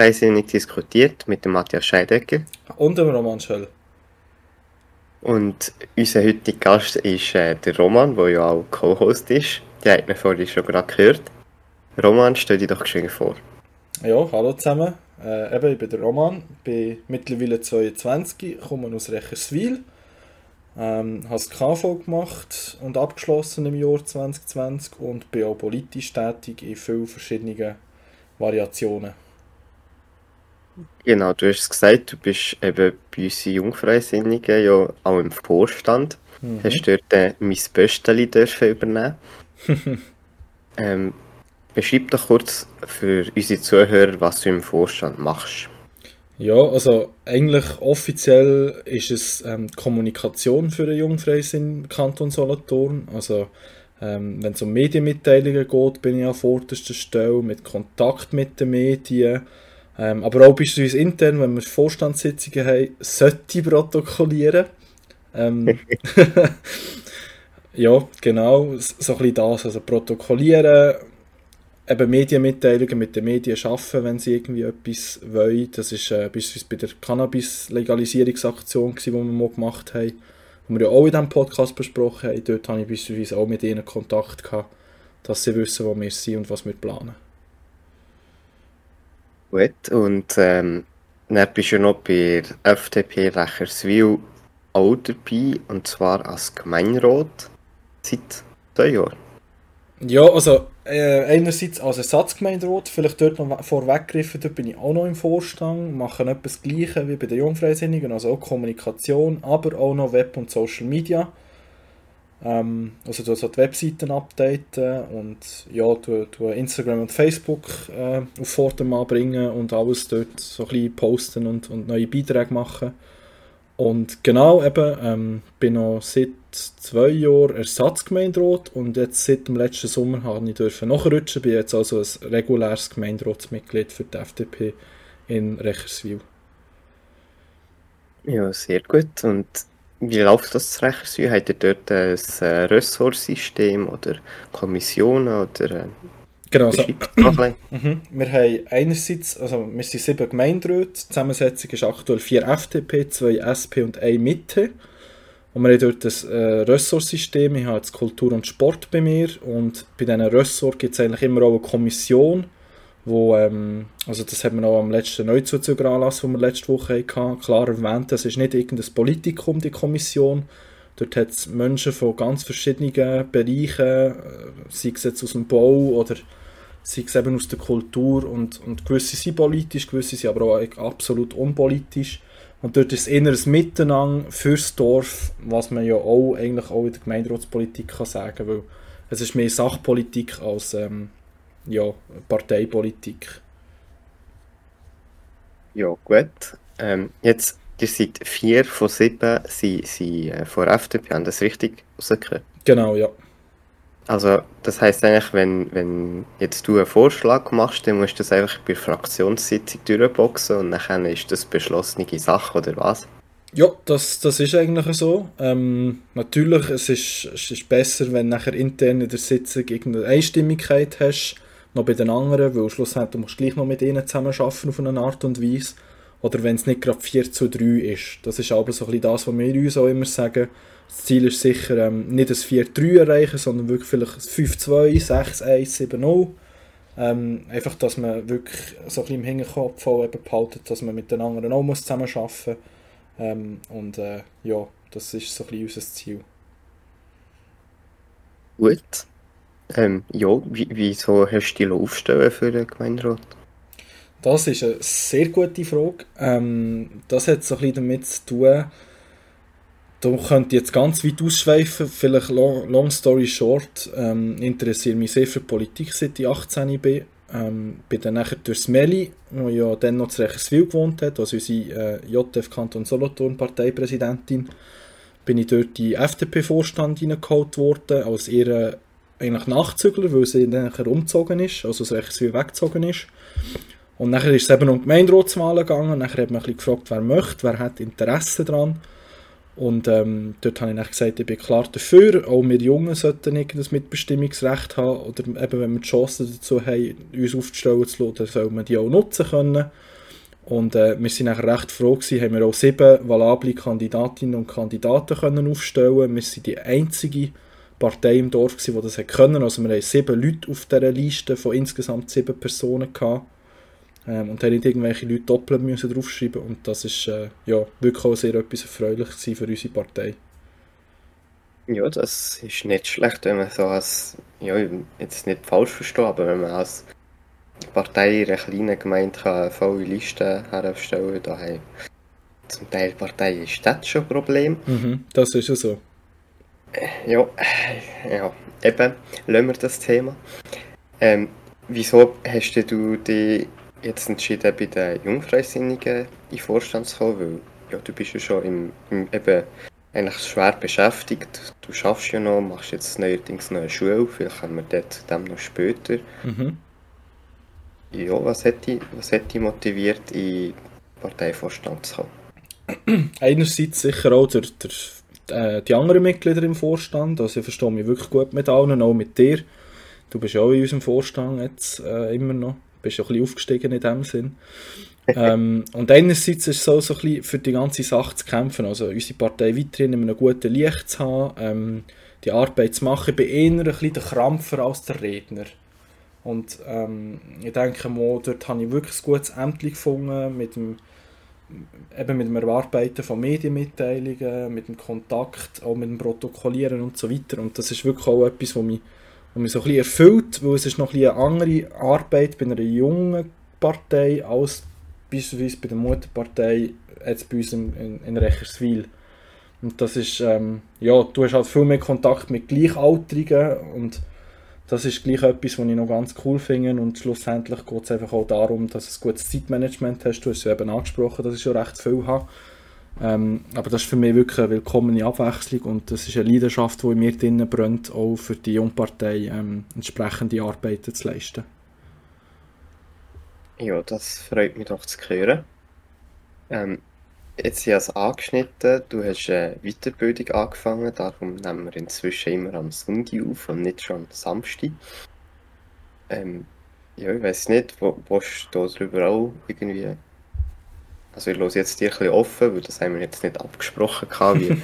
Jungfreisinnig diskutiert mit dem Matthias Scheidegger. Und dem Roman Schöll. Und unser heutiger Gast ist äh, der Roman, der ja auch Co-Host ist. Die hat man vorhin schon gerade gehört. Roman, stell dich doch geschwind vor. Ja, hallo zusammen. Äh, eben, ich bin der Roman, bin mittlerweile 22, komme aus Recherswil. Ähm, habe das KV gemacht und abgeschlossen im Jahr 2020 und bin auch politisch tätig in vielen verschiedenen Variationen. Genau, du hast es gesagt, du bist eben bei uns Jungfreisinnigen ja auch im Vorstand. Mhm. Hast dort äh, mein Bösteli dürfen übernehmen. ähm, beschreib doch kurz für unsere Zuhörer, was du im Vorstand machst. Ja, also eigentlich offiziell ist es ähm, Kommunikation für den Jungfreis im Kanton Solothurn. Also ähm, wenn es um Medienmitteilungen geht, bin ich an vorderster Stelle mit Kontakt mit den Medien. Ähm, aber auch beispielsweise intern, wenn wir Vorstandssitzungen haben, sollte protokollieren. Ähm, ja, genau, so ein bisschen das. Also protokollieren, eben Medienmitteilungen mit den Medien schaffen, wenn sie irgendwie etwas wollen. Das ist äh, beispielsweise bei der Cannabis-Legalisierungsaktion, die wir mal gemacht haben, die wir ja auch in diesem Podcast besprochen haben. Dort habe ich beispielsweise auch mit ihnen Kontakt gehabt, dass sie wissen, wo wir sind und was wir planen. Gut, und ähm, dann bist du noch bei der FDP Recherswil auch dabei, und zwar als Gemeinderat seit zwei Jahren. Ja, also äh, einerseits als Ersatzgemeinderat, vielleicht dort noch vorweggegriffen, dort bin ich auch noch im Vorstand, mache etwas Gleiches wie bei den Jungfreisinnigen, also auch Kommunikation, aber auch noch Web und Social Media. Ähm, also du so die Webseiten updaten und ja, du, du Instagram und Facebook äh, auf Vordermann bringen und alles dort so ein bisschen posten und, und neue Beiträge machen. Und genau eben, ähm, bin noch seit zwei Jahren Ersatzgemeinderat und jetzt seit dem letzten Sommer habe ich dürfen nachrutschen, bin jetzt also ein reguläres Gemeinderatsmitglied für die FDP in Recherswil. Ja, sehr gut. Und wie läuft das zu Recherswil? Habt ihr dort ein äh, Ressortsystem oder Kommissionen oder äh, Genau, so. mhm. Wir haben einerseits, also wir sind sieben Gemeinderäte, die Zusammensetzung ist aktuell vier FDP, zwei SP und eine Mitte. Und wir haben dort ein äh, Ressortsystem, ich habe jetzt Kultur und Sport bei mir und bei diesen Ressorts gibt es eigentlich immer auch eine Kommission, wo, ähm, also das hat man auch am letzten Neuzuzügeranlass, den wir letzte Woche hatten, klar erwähnt, das ist nicht irgendein Politikum, die Kommission, Dort hat es Menschen von ganz verschiedenen Bereichen, äh, sei es jetzt aus dem Bau oder sei es eben aus der Kultur und, und gewisse sind politisch, gewisse sind aber auch absolut unpolitisch. Und dort ist es eher ein Miteinander fürs Dorf, was man ja auch eigentlich auch in der Gemeinderatspolitik kann sagen, weil es ist mehr Sachpolitik als ähm, ja, Parteipolitik. Ja, gut. Ähm, jetzt, ihr seid vier von sieben sind, sind äh, von der FDP, haben das richtig rausgehört? Genau, ja. Also, das heisst eigentlich, wenn, wenn jetzt du einen Vorschlag machst, dann musst du das einfach bei der Fraktionssitzung durchboxen und dann ist das beschlossene Sache, oder was? Ja, das, das ist eigentlich so. Ähm, natürlich, es ist, es ist besser, wenn du nachher intern in der Sitzung irgendeine Einstimmigkeit hast, noch bei den anderen, weil schlussendlich musst du gleich noch mit ihnen zusammen arbeiten auf eine Art und Weise. Oder wenn es nicht gerade 4 zu 3 ist. Das ist aber so ein bisschen das, was wir uns auch immer sagen das Ziel ist sicher ähm, nicht ein 4-3 erreichen, sondern wirklich vielleicht ein 5-2, 6-1, 7-0. Ähm, einfach, dass man wirklich so ein bisschen im Hinterkopf behaltet, dass man mit den anderen auch muss zusammen arbeiten muss. Ähm, und äh, ja, das ist so ein bisschen unser Ziel. Gut. Ähm, ja, wieso hast du die aufstellen für den Gemeinderat? Das ist eine sehr gute Frage. Ähm, das hat so ein bisschen damit zu tun, da könnte ich jetzt ganz weit ausschweifen, vielleicht long, long story short, ähm, interessiere mich sehr für Politik, seit ich 18 bin. Ähm, bin dann nachher durchs Meli, wo ja dann noch zu Rechenswil gewohnt hat, also unsere äh, JF Kanton Solothurn Parteipräsidentin, bin ich dort in FDP-Vorstand hineingeholt worden, als ihre eigentlich Nachzügler, weil sie dann nachher umgezogen ist, also aus Rechenswil weggezogen ist. Und nachher ist es eben um Gemeinderatswahlen gegangen, nachher hat man ein gefragt, wer möchte, wer hat Interesse daran. Und ähm, dort habe ich gesagt, ich bin klar dafür, auch wir Jungen sollten das Mitbestimmungsrecht haben oder eben, wenn wir die Chance dazu haben, uns aufzustellen zu lassen, dann soll man die auch nutzen können. Und äh, wir sind nachher recht froh gewesen, haben wir auch sieben valable Kandidatinnen und Kandidaten können aufstellen. Wir sind die einzige Partei im Dorf gewesen, die das können. Also wir haben sieben Leute auf dieser Liste von insgesamt sieben Personen gehabt. Ähm, und haben nicht irgendwelche Leute doppelt müssen draufschreiben und das ist äh, ja, wirklich auch sehr etwas Erfreuliches für unsere Partei. Ja, das ist nicht schlecht, wenn man so als, ja, jetzt nicht falsch verstehe, aber wenn man als Partei in einer kleinen Gemeinde eine volle Liste herstellen haben zum Teil Parteien ist das schon ein Problem. Mhm, das ist ja so. Ja, ja, eben, lassen wir das Thema. Ähm, wieso hast du dich jetzt entschieden, bei den Jungfreisinnigen in den Vorstand zu kommen? Weil ja, du bist ja schon im, im eben eigentlich schwer beschäftigt. Du schaffst ja noch, machst jetzt neuerdings noch eine Schule, vielleicht kommen wir dort zu dem noch später. Mhm. Ja, was hat dich, was hat dich motiviert, in den Parteivorstand zu kommen? Einerseits sicher auch der, der, äh, die anderen Mitglieder im Vorstand. Also ich verstehe mich wirklich gut mit allen, auch mit dir. Du bist ja auch in unserem Vorstand jetzt äh, immer noch. Du bist ja ein bisschen aufgestiegen in dem Sinn. ähm, und einerseits ist es so, so ein bisschen für die ganze Sache zu kämpfen, also unsere Partei weiterhin in einem guten Licht zu haben, ähm, die Arbeit zu machen. Ich bin eher ein bisschen der Krampfer als der Redner. Und ähm, ich denke mal, dort habe ich wirklich ein gutes Ämtchen gefunden, mit dem, eben mit dem Erarbeiten von Medienmitteilungen, mit dem Kontakt, auch mit dem Protokollieren und so weiter. Und das ist wirklich auch etwas, was mich, was mich so ein bisschen erfüllt, weil es ist noch ein eine andere Arbeit bei einer jungen Partei als beispielsweise bei der Mutterpartei jetzt bei uns in, in, in Recherswil. Und das ist, ähm, ja, du hast halt viel mehr Kontakt mit Gleichaltrigen und das ist gleich etwas, was ich noch ganz cool finde und schlussendlich geht es einfach auch darum, dass du ein gutes Zeitmanagement hast. Du hast es eben angesprochen, dass ich schon recht viel habe. Ähm, aber das ist für mich wirklich eine willkommene Abwechslung und das ist eine Leidenschaft, die in mir drinnen brennt, auch für die Jungpartei ähm, entsprechende Arbeiten zu leisten. Ja, das freut mich doch zu hören. Ähm, Jetzt habe ich es angeschnitten, du hast eine Weiterbildung angefangen, darum nehmen wir inzwischen immer am Sonntag auf und nicht schon am Samstag. Ähm, ja, ich weiß nicht, wo, willst du darüber auch irgendwie... Also ich höre jetzt dir ein bisschen offen, weil das haben wir jetzt nicht abgesprochen, wie,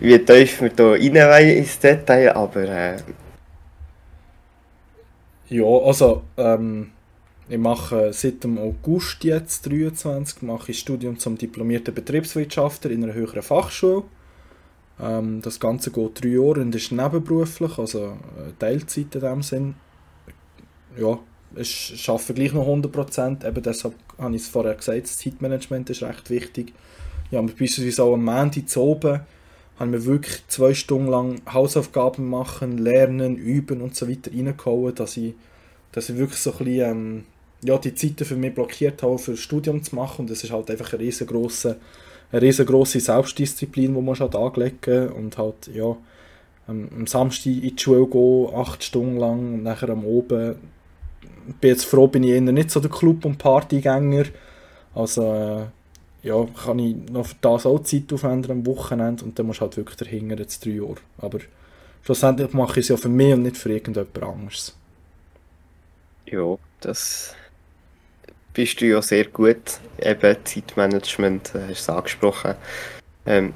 wie tief wir da rein ins Detail, aber... Äh... Ja, also... Ähm ich mache seit dem August jetzt 23 mache ich Studium zum diplomierten Betriebswirtschaftler in einer höheren Fachschule. Ähm, das Ganze geht drei Jahre und ist nebenberuflich, also äh, Teilzeit in dem Sinn. Ja, ich arbeite gleich noch 100%, eben deshalb habe ich es vorher gesagt, das Zeitmanagement ist recht wichtig. Ja, beispielsweise auch am Montag zu oben haben wir wirklich zwei Stunden lang Hausaufgaben machen, lernen, üben und so weiter reingehauen, dass ich, dass ich wirklich so ein bisschen ähm, ja, die Zeiten für mich blockiert habe, für das Studium zu machen. Und das ist halt einfach eine riesengroße, eine riesengroße Selbstdisziplin, die man halt anlegen und halt, ja, am Samstag in die Schule gehen, acht Stunden lang und nachher am Oben. Ich bin jetzt froh, bin ich eher nicht so der Club- und Partygänger. Also, äh, ja, kann ich noch für das auch Zeit aufwenden am Wochenende und dann musst du halt wirklich dahinter jetzt drei Jahre. Aber schlussendlich mache ich es ja für mich und nicht für irgendjemand anderes. Ja, das bist du ja sehr gut. Eben Zeitmanagement, äh, hast du es angesprochen. Ähm,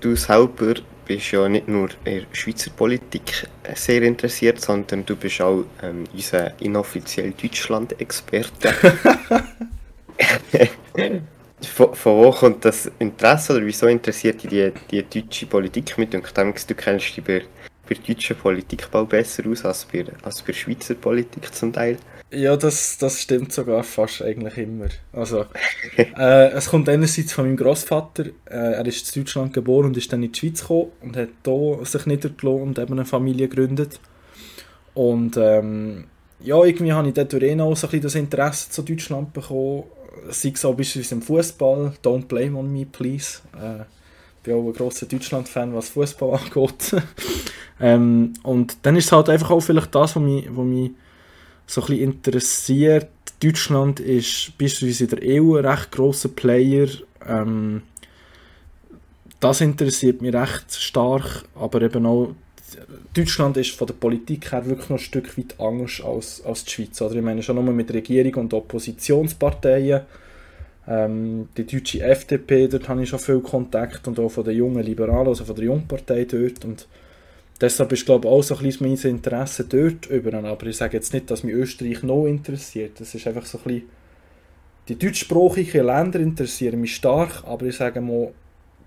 du selber bist ja nicht nur in der Schweizer Politik sehr interessiert, sondern du bist auch ähm, unser inoffiziell Deutschland-Experte. von, von, wo kommt das Interesse oder wieso interessiert dich die, die deutsche Politik mit? Und du kennst dich bei, bei deutscher Politik bald besser aus als bei, als bei Schweizer Politik zum Teil. Ja, das, das stimmt sogar fast eigentlich immer. Also, äh, es kommt einerseits von meinem Großvater. Äh, er ist in Deutschland geboren und ist dann in die Schweiz gekommen und hat hier sich niedergelassen und eben eine Familie gegründet. Und ähm, ja, irgendwie habe ich dadurch eh noch so ein bisschen das Interesse zu Deutschland bekommen. Sei es auch beispielsweise im Fußball. Don't blame on me, please. Äh, ich bin auch ein grosser Deutschland-Fan, was Fußball angeht. ähm, und dann ist es halt einfach auch vielleicht das, was mich, was mich so ein interessiert. Deutschland ist beispielsweise in der EU ein recht grosser Player. Ähm, das interessiert mich recht stark, aber eben auch Deutschland ist von der Politik her wirklich noch ein Stück weit anders als, als die Schweiz. Oder? Ich meine schon nur mit Regierung und Oppositionsparteien. Ähm, die deutsche FDP, dort habe ich schon viel Kontakt und auch von den jungen Liberalen, also von der Jungpartei dort. Und deshalb ist glaube ich auch so ein bisschen mein Interesse dort über. Aber ich sage jetzt nicht, dass mich Österreich noch interessiert. Das ist einfach so ein bisschen die deutschsprachigen Länder interessieren mich stark, aber ich sage mal,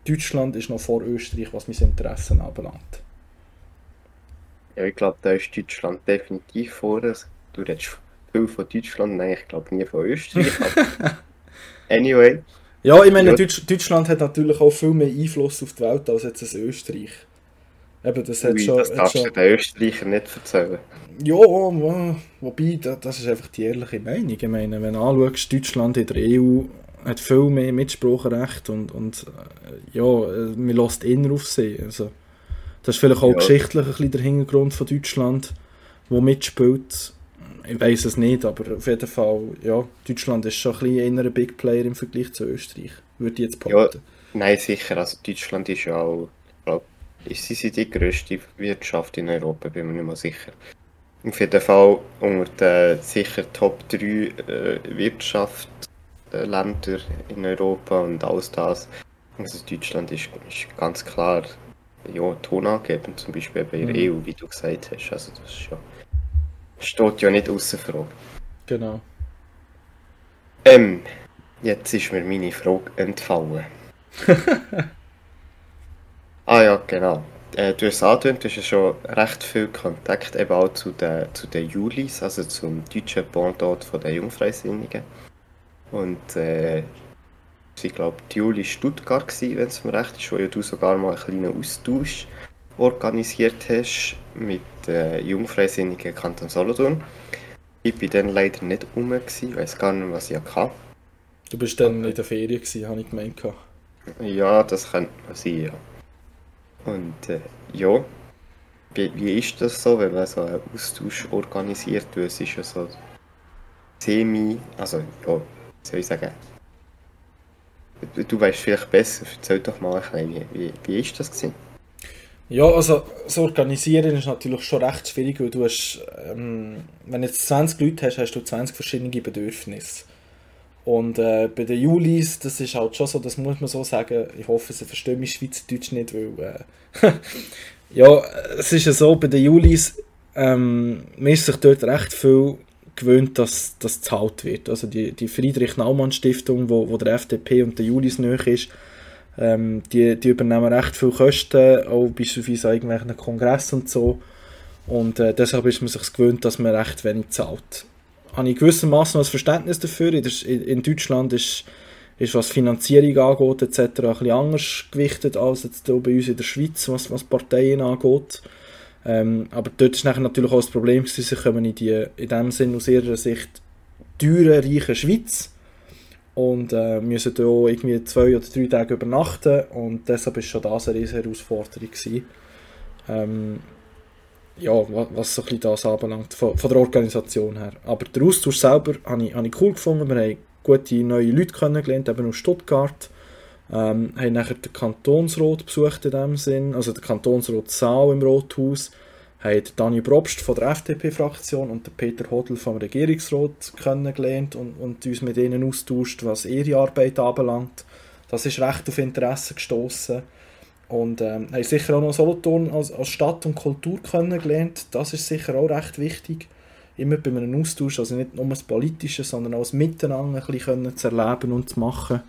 Deutschland ist noch vor Österreich, was mein Interesse anbelangt. Ja, ich glaube, da ist Deutschland definitiv vor. Du redest viel von Deutschland, nein, ich glaube nie von Österreich. anyway. Ja, ich meine. Deutsch, Deutschland hat natürlich auch viel mehr Einfluss auf die Welt als jetzt Österreich. Eben, das hat Ui, schon, das darfst schon... du den Österreichern nicht erzählen. Ja, wobei, das ist einfach die ehrliche Meinung. Ich meine, wenn du anschaust, Deutschland in der EU hat viel mehr Mitspracherecht und, und äh, ja, man lässt immer auf sie. Also, das ist vielleicht auch ja. geschichtlich ein bisschen der Hintergrund von Deutschland, wo mitspielt. Ich weiß es nicht, aber auf jeden Fall, ja, Deutschland ist schon ein bisschen ein Big Player im Vergleich zu Österreich, würde ich jetzt behaupten. Ja, nein, sicher. Also Deutschland ist ja auch, glaube ist sie die grösste Wirtschaft in Europa, bin mir nicht mal sicher. Auf jeden Fall unter den sicher Top 3 äh, Wirtschaftsländer in Europa und alles das. Also Deutschland ist, ist ganz klar ja, tonangebend, zum Beispiel bei der mhm. EU, wie du gesagt hast. Also das ist ja, steht ja nicht außer Frage. Genau. Ähm, jetzt ist mir meine Frage entfallen. ah ja, genau äh, du hast es angedeutet, du hast ja schon recht viel Kontakt eben auch zu den, zu den Julis, also zum deutschen Pendant von den Jungfreisinnigen. Und äh, sie glaube die Juli Stuttgart wenn es mir recht ist, wo ja du sogar mal einen kleinen Austausch organisiert hast mit äh, Jungfreisinnigen Kanton Solothurn. Ich war dann leider nicht rum, ich weiß gar nicht, was ich hatte. Du bist dann in der Ferien, habe ich gemeint. Ja, das könnte man sein, ja. Und äh, ja, wie, wie ist das so, wenn man so einen Austausch organisiert? Weil es ist ja so semi, also ja, soll ich sagen, du weißt vielleicht besser, erzähl doch mal ein bisschen, wie, wie, ist das gewesen? Ja, also das Organisieren ist natürlich schon recht schwierig, weil du hast, ähm, wenn du jetzt 20 Leute hast, hast du 20 verschiedene Bedürfnisse. Und äh, bei den Julis, das ist halt schon so, das muss man so sagen. Ich hoffe, sie verstehen mich Schweizerdeutsch nicht, weil. Äh, ja, es ist ja so, bei den Julis, ähm, man ist sich dort recht viel gewöhnt, dass das gezahlt wird. Also die, die Friedrich-Naumann-Stiftung, wo, wo der FDP und der Julis nöch ist, ähm, die, die übernehmen recht viel Kosten, auch beispielsweise an irgendwelchen Kongressen und so. Und äh, deshalb ist man sich gewöhnt, dass man recht wenig zahlt habe ich gewissermaßen ein Verständnis dafür. In, Deutschland ist, ist, was Finanzierung angeht, etc. ein bisschen anders gewichtet als jetzt hier bei uns in der Schweiz, was, was Parteien angeht. Ähm, aber dort ist natürlich auch das Problem, sie kommen in, die, in dem Sinn aus ihrer Sicht teure, reiche Schweiz und äh, müssen hier irgendwie zwei oder drei Tage übernachten und deshalb ist schon das eine riesige Herausforderung gewesen. Ähm, ja, was so ein das anbelangt, von, von der Organisation her. Aber der Austausch selber habe ich, habe ich cool gefunden. Wir haben gute neue Leute kennengelernt, eben aus Stuttgart. Ähm, haben nachher den Kantonsrat besucht in dem Sinn, also den Kantonsrat Saal im Rothaus. Haben Dani Probst von der FDP-Fraktion und den Peter Hodl vom Regierungsrat kennengelernt und, und uns mit ihnen austauscht, was ihre Arbeit anbelangt. Das ist recht auf Interesse gestoßen. Und ähm, haben sicher auch noch Solothurn als, als Stadt und Kultur kennengelernt. Das ist sicher auch recht wichtig. Immer bei einem Austausch, also nicht nur das Politische, sondern auch das Miteinander ein bisschen zu erleben und zu machen.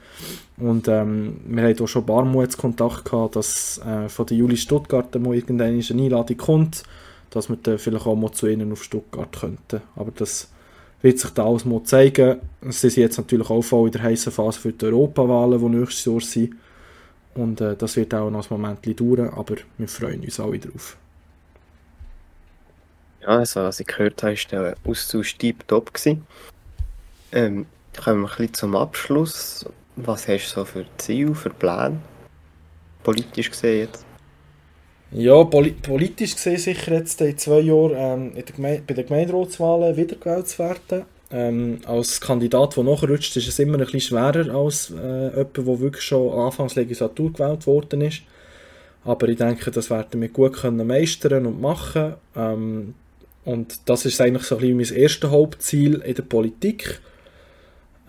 Und ähm, wir hatten auch schon ein paar Kontakt gehabt, dass äh, von der Juli Stuttgart mal irgendeine Einladung kommt, dass wir dann vielleicht auch mal zu ihnen auf Stuttgart könnten. Aber das wird sich da alles mal zeigen. Sie sind jetzt natürlich auch voll in der heißen Phase für die Europawahlen, die nächstes Jahr sind. Und äh, das wird auch noch ein Moment dauern, aber wir freuen uns alle drauf. Ja, also was ich gehört habe, war der Austausch top. Ähm, kommen wir ein bisschen zum Abschluss. Was hast du so für Ziele, für Pläne? Politisch gesehen jetzt? Ja, poli politisch gesehen sicher jetzt in zwei Jahren ähm, in der bei den Gemeinderatswahlen wiedergewählt zu werden. Ähm, als Kandidat, der nachrutscht, ist es immer ein bisschen schwerer als äh, jemand, der wirklich schon Anfangs Legislatur gewählt worden ist. Aber ich denke, das werden wir gut können meistern und machen. Ähm, und das ist eigentlich so ein bisschen mein erstes Hauptziel in der Politik.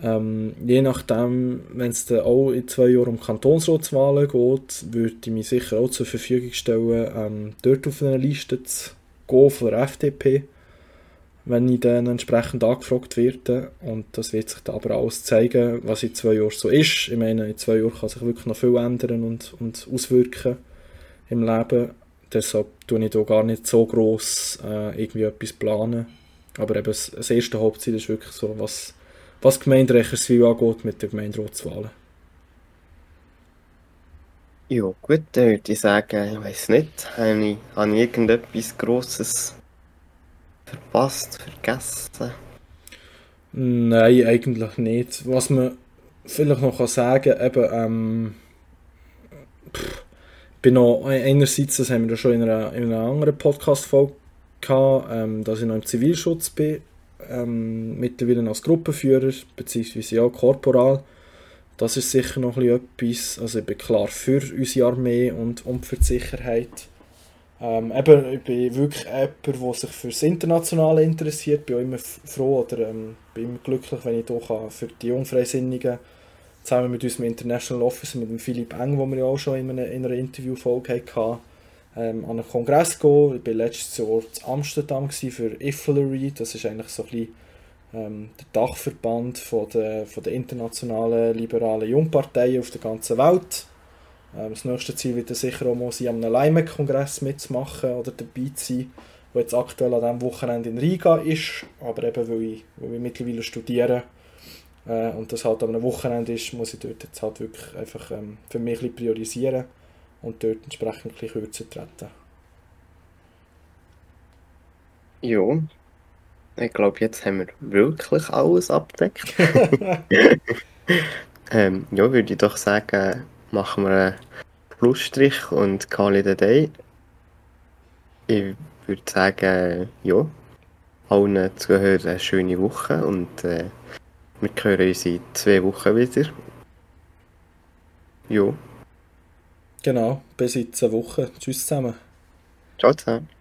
Ähm, je nachdem, wenn es dann auch in zwei Jahren um Kantonsratswahlen geht, würde ich mich sicher auch zur Verfügung stellen, ähm, dort auf eine Liste zu gehen von der FDP, wenn ich dann entsprechend angefragt werde. Und das wird sich dann aber alles zeigen, was in zwei Jahren so ist. Ich meine, in zwei Jahren kann sich wirklich noch viel ändern und, und auswirken im Leben. Deshalb tue ich da gar nicht so gross äh, irgendwie etwas planen. Aber eben das, erste Hauptziel ist wirklich so, was, was Gemeinderecherswil angeht mit den Gemeinderatswahlen. Ja, gut, dann würde ich sagen, ich weiß nicht, habe ich, habe ich irgendetwas Grosses verpasst, vergessen? Nein, eigentlich nicht. Was man vielleicht noch sagen kann, eben, ähm, bin noch, einerseits, das haben wir schon in einer, in einer anderen Podcast-Folge ähm, dass ich noch im Zivilschutz bin, ähm, mittlerweile als Gruppenführer, beziehungsweise ja Korporal. Das ist sicher noch etwas, also ich bin klar für unsere Armee und, und für die Sicherheit. Ähm, eben, ich bin wirklich jemand, der sich für das Internationale interessiert, bin auch immer froh oder ähm, bin immer glücklich, wenn ich hier für die Unfreisinnigen zusammen mit unserem International Officer, mit dem Philipp Eng, den wir ja auch schon in einer, in einer Interviewfolge hatten, ähm, an einen Kongress gehen. Ich war letztes Jahr in Amsterdam für IFLERY, das ist eigentlich so ein bisschen, ähm, der Dachverband von der, von der internationalen liberalen Jungparteien auf der ganzen Welt. Ähm, das nächste Ziel wird sicher auch mal sein, einem Leimen-Kongress mitzumachen oder dabei zu sein, der jetzt aktuell an diesem Wochenende in Riga ist, aber eben weil ich, weil ich mittlerweile studiere, äh, und das halt einem Wochenende ist, muss ich dort jetzt halt wirklich einfach ähm, für mich ein priorisieren und dort entsprechend ein bisschen kürzer treten. Ja, ich glaube, jetzt haben wir wirklich alles abdeckt. ähm, ja, würde ich doch sagen, machen wir einen Schlussstrich und call it a day. Ich würde sagen, ja, allen Zuhörern eine schöne Woche und äh, wir hören uns in zwei Wochen wieder. Jo. Genau, bis in zwei Wochen. Tschüss zusammen. Ciao zusammen.